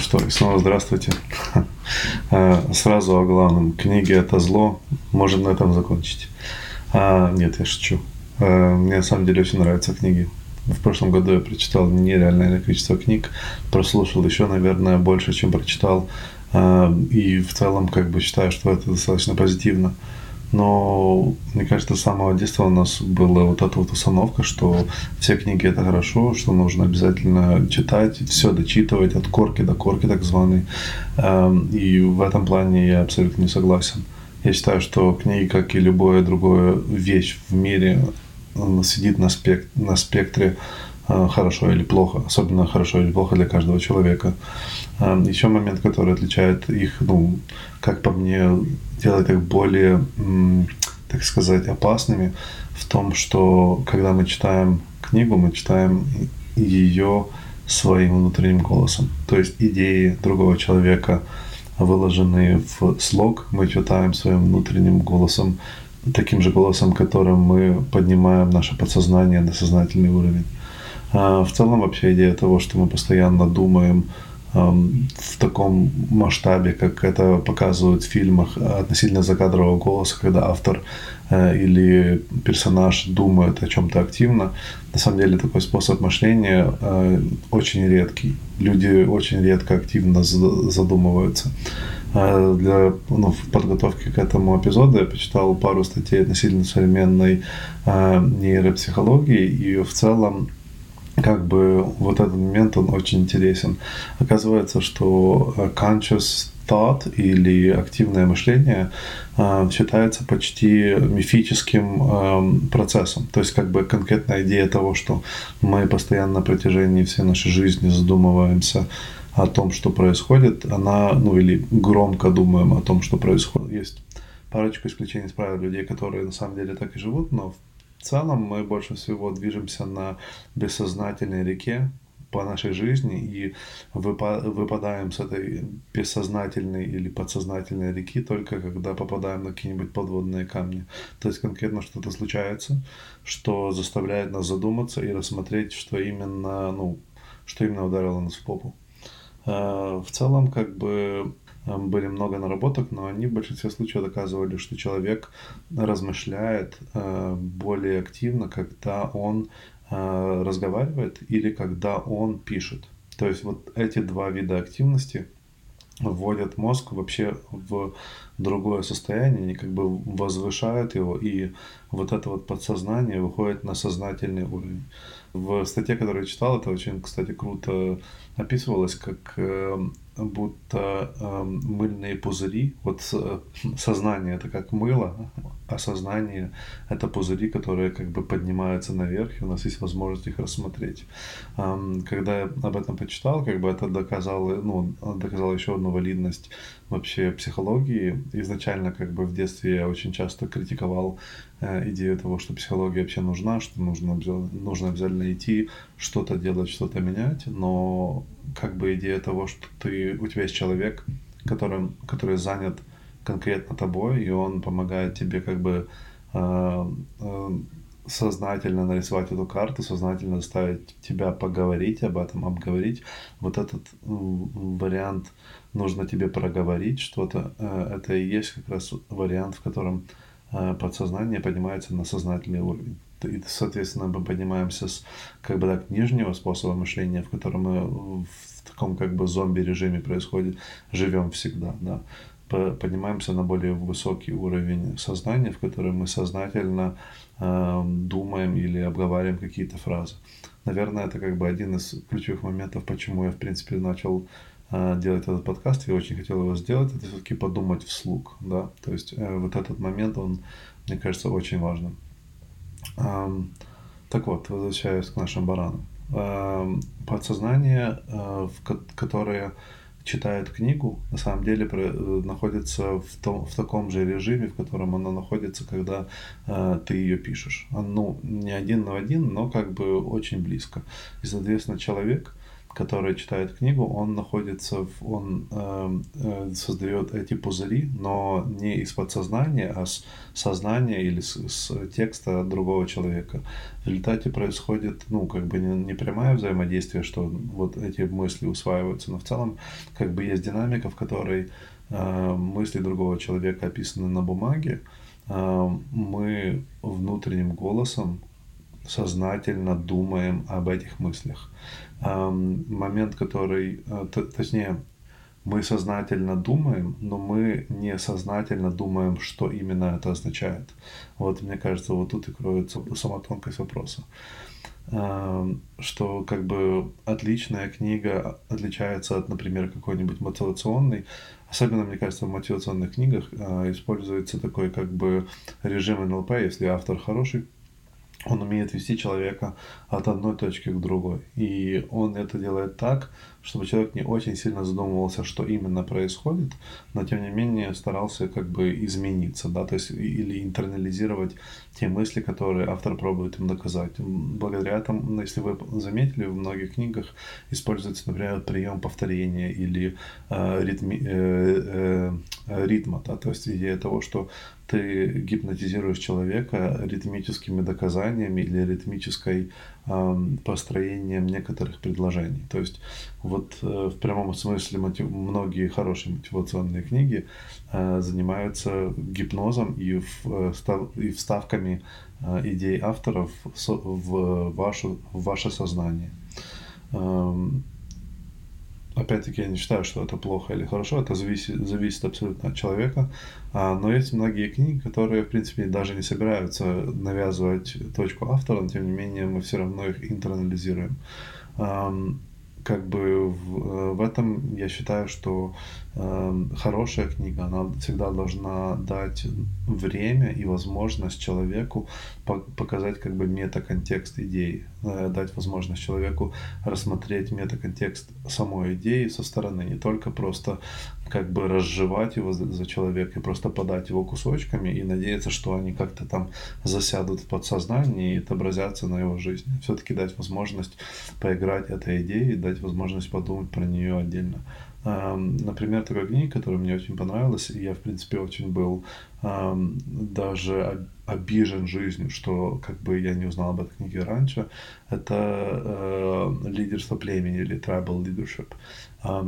что, и снова здравствуйте. А, сразу о главном. Книги – это зло. Можно на этом закончить. А, нет, я шучу. А, мне на самом деле очень нравятся книги. В прошлом году я прочитал нереальное количество книг, прослушал еще, наверное, больше, чем прочитал. А, и в целом, как бы считаю, что это достаточно позитивно. Но мне кажется, с самого детства у нас была вот эта вот установка, что все книги это хорошо, что нужно обязательно читать, все дочитывать от корки до корки, так званый. Эм, и в этом плане я абсолютно не согласен. Я считаю, что книги, как и любая другая вещь в мире, сидит на, спек на спектре хорошо или плохо, особенно хорошо или плохо для каждого человека. Эм, Еще момент, который отличает их, ну, как по мне, делает их более, так сказать, опасными в том, что когда мы читаем книгу, мы читаем ее своим внутренним голосом. То есть идеи другого человека, выложенные в слог, мы читаем своим внутренним голосом, таким же голосом, которым мы поднимаем наше подсознание на сознательный уровень. А в целом вообще идея того, что мы постоянно думаем в таком масштабе, как это показывают в фильмах относительно закадрового голоса, когда автор э, или персонаж думает о чем-то активно. На самом деле такой способ мышления э, очень редкий. Люди очень редко активно задумываются. Э, для ну, в подготовке к этому эпизоду я почитал пару статей относительно современной нейропсихологии, и в целом как бы вот этот момент, он очень интересен. Оказывается, что э, conscious thought или активное мышление э, считается почти мифическим э, процессом. То есть как бы конкретная идея того, что мы постоянно на протяжении всей нашей жизни задумываемся о том, что происходит, она, ну или громко думаем о том, что происходит. Есть парочку исключений из правил людей, которые на самом деле так и живут, но в в целом мы больше всего движемся на бессознательной реке по нашей жизни и выпадаем с этой бессознательной или подсознательной реки только когда попадаем на какие-нибудь подводные камни. То есть конкретно что-то случается, что заставляет нас задуматься и рассмотреть, что именно, ну, что именно ударило нас в попу. Э, в целом, как бы были много наработок, но они в большинстве случаев доказывали, что человек размышляет э, более активно, когда он э, разговаривает или когда он пишет. То есть вот эти два вида активности вводят мозг вообще в другое состояние, они как бы возвышают его, и вот это вот подсознание выходит на сознательный уровень. В статье, которую я читал, это очень, кстати, круто описывалось, как э, будто э, мыльные пузыри, вот э, сознание это как мыло, а сознание это пузыри, которые как бы поднимаются наверх, и у нас есть возможность их рассмотреть. Э, когда я об этом почитал, как бы это доказало, ну, доказало еще одну валидность вообще психологии. Изначально как бы в детстве я очень часто критиковал идею того, что психология вообще нужна, что нужно, нужно обязательно идти, что-то делать, что-то менять, но как бы идея того, что ты, у тебя есть человек, которым, который занят конкретно тобой, и он помогает тебе как бы э, э, сознательно нарисовать эту карту, сознательно заставить тебя поговорить об этом, обговорить. Вот этот вариант нужно тебе проговорить что-то. Э, это и есть как раз вариант, в котором э, подсознание поднимается на сознательный уровень. И, соответственно, мы поднимаемся с как бы так нижнего способа мышления, в котором мы в таком как бы зомби-режиме происходит, живем всегда, да, поднимаемся на более высокий уровень сознания, в котором мы сознательно э, думаем или обговариваем какие-то фразы. Наверное, это как бы один из ключевых моментов, почему я, в принципе, начал делать этот подкаст. Я очень хотел его сделать, это все-таки подумать вслух, да, то есть э, вот этот момент, он, мне кажется, очень важным. Так вот, возвращаясь к нашим баранам. Подсознание, э, которое читает книгу, на самом деле э, находится в, том, в таком же режиме, в котором она находится, когда э, ты ее пишешь. Ну, не один на один, но как бы очень близко. И, соответственно, человек, который читает книгу, он находится, в, он э, э, создает эти пузыри, но не из подсознания, а с сознания или с, с текста другого человека. В результате происходит, ну, как бы не, не прямое взаимодействие, что вот эти мысли усваиваются, но в целом как бы есть динамика, в которой э, мысли другого человека описаны на бумаге, э, мы внутренним голосом сознательно думаем об этих мыслях. Момент, который, э, точнее, мы сознательно думаем, но мы не сознательно думаем, что именно это означает. Вот, мне кажется, вот тут и кроется сама тонкость вопроса. Что как бы отличная книга отличается от, например, какой-нибудь мотивационной. Особенно, мне кажется, в мотивационных книгах э, используется такой как бы режим НЛП, если автор хороший, он умеет вести человека от одной точки к другой. И он это делает так, чтобы человек не очень сильно задумывался, что именно происходит, но тем не менее старался как бы измениться, да, то есть или интернализировать те мысли, которые автор пробует им доказать. Благодаря этому, ну, если вы заметили, в многих книгах используется, например, прием повторения или э, ритми, э, э, ритма, да, то есть идея того, что ты гипнотизируешь человека ритмическими доказаниями или ритмической э, построением некоторых предложений. То есть вот э, в прямом смысле мотив... многие хорошие мотивационные книги э, занимаются гипнозом и, в, э, и вставками э, идей авторов в, вашу, в ваше сознание. Эм, опять-таки, я не считаю, что это плохо или хорошо, это зависит, зависит абсолютно от человека. А, но есть многие книги, которые, в принципе, даже не собираются навязывать точку автора, но тем не менее мы все равно их интернализируем как бы в, э, в этом я считаю, что э, хорошая книга, она всегда должна дать время и возможность человеку по показать как бы метаконтекст идеи, э, дать возможность человеку рассмотреть метаконтекст самой идеи со стороны, не только просто как бы разжевать его за, за человека и просто подать его кусочками и надеяться, что они как-то там засядут в подсознании и отобразятся на его жизни. Все-таки дать возможность поиграть этой идеей, дать возможность подумать про нее отдельно. Например, такая книга, которая мне очень понравилась, и я, в принципе, очень был даже обижен жизнью, что как бы я не узнал об этой книге раньше, это э, лидерство племени или tribal leadership.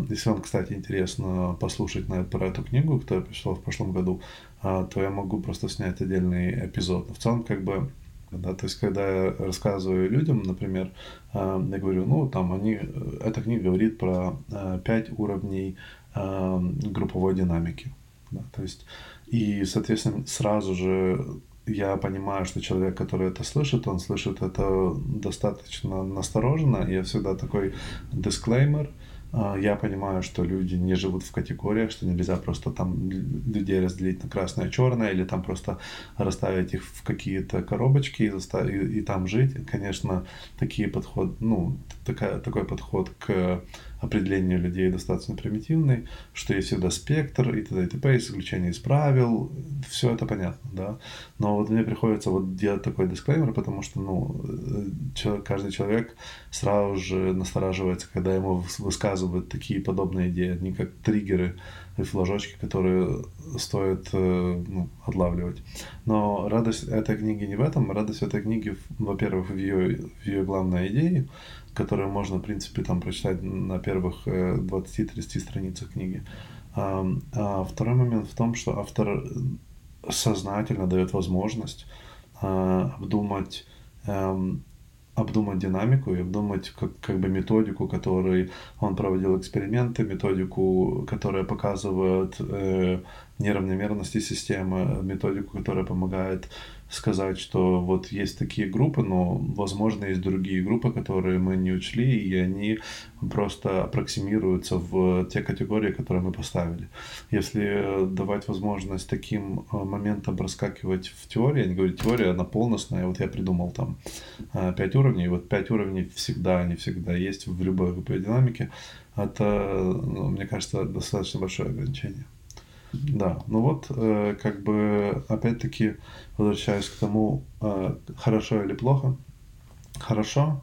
Если вам, кстати, интересно послушать на, про эту книгу, которая пришла в прошлом году, а, то я могу просто снять отдельный эпизод. в целом, как бы да, то есть, когда я рассказываю людям, например, э, я говорю, ну, там, они, эта книга говорит про э, пять уровней э, групповой динамики. Да, то есть, и, соответственно, сразу же я понимаю, что человек, который это слышит, он слышит это достаточно настороженно. Я всегда такой дисклеймер – я понимаю, что люди не живут в категориях, что нельзя просто там людей разделить на красное и черное, или там просто расставить их в какие-то коробочки и, заставить, и, и там жить. Конечно, такие подход, ну, такая, такой подход к определению людей достаточно примитивный, что есть всегда спектр и т.д. и т.п., есть исключение из правил, все это понятно, да. Но вот мне приходится вот делать такой дисклеймер, потому что, ну, э, каждый человек сразу же настораживается, когда ему высказывают такие подобные идеи, они как триггеры и флажочки, которые стоит э, ну, отлавливать. Но радость этой книги не в этом, радость этой книги, во-первых, в ее, в ее главной идее, которые можно, в принципе, там прочитать на первых 20-30 э, страницах книги. А, а второй момент в том, что автор сознательно дает возможность а, обдумать эм, обдумать динамику и обдумать как, как бы методику, которой он проводил эксперименты, методику, которая показывает э, неравномерности системы, методику, которая помогает сказать, что вот есть такие группы, но, возможно, есть другие группы, которые мы не учли, и они просто аппроксимируются в те категории, которые мы поставили. Если давать возможность таким э, моментам проскакивать в теории, я не говорю теория, она полностная, вот я придумал там э, пять уровней, вот пять уровней всегда, не всегда есть в любой группе динамики, это, ну, мне кажется, достаточно большое ограничение. Да, ну вот, э, как бы, опять-таки, возвращаясь к тому, э, хорошо или плохо. Хорошо,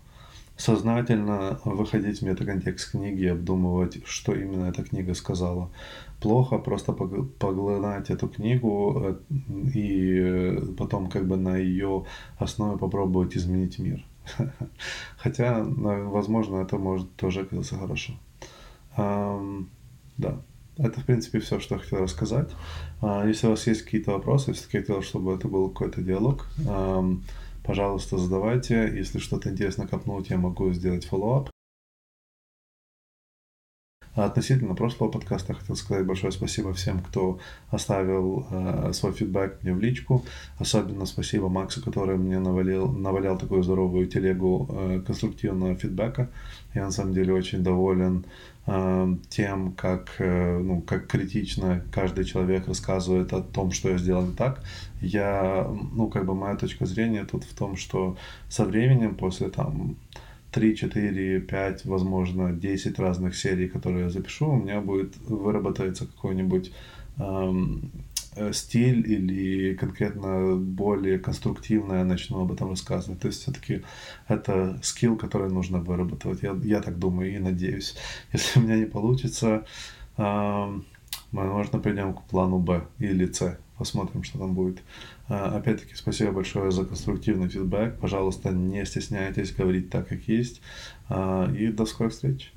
сознательно выходить в метаконтекст книги, обдумывать, что именно эта книга сказала. Плохо просто поглынать эту книгу э, и потом как бы на ее основе попробовать изменить мир. Хотя, возможно, это может тоже оказаться хорошо. Да. Это, в принципе, все, что я хотел рассказать. А, если у вас есть какие-то вопросы, все-таки хотел, чтобы это был какой-то диалог, пожалуйста, задавайте. Если что-то интересно копнуть, я могу сделать follow-up. А относительно прошлого подкаста хотел сказать большое спасибо всем, кто оставил э, свой фидбэк мне в личку. Особенно спасибо Максу, который мне навалил, навалял такую здоровую телегу э, конструктивного фидбэка. Я на самом деле очень доволен тем, как, э, ну, как критично каждый человек рассказывает о том, что я сделал не так. Я, ну, как бы моя точка зрения тут в том, что со временем, после там 3, 4, 5, возможно, 10 разных серий, которые я запишу, у меня будет выработается какой-нибудь эм, э, стиль или конкретно более конструктивно я начну об этом рассказывать. То есть все-таки это скилл, который нужно вырабатывать. Я, я так думаю и надеюсь. Если у меня не получится, эм, мы, можно, придем к плану Б или С. Посмотрим, что там будет. А, опять-таки, спасибо большое за конструктивный фидбэк. Пожалуйста, не стесняйтесь говорить так, как есть. А, и до скорых встреч.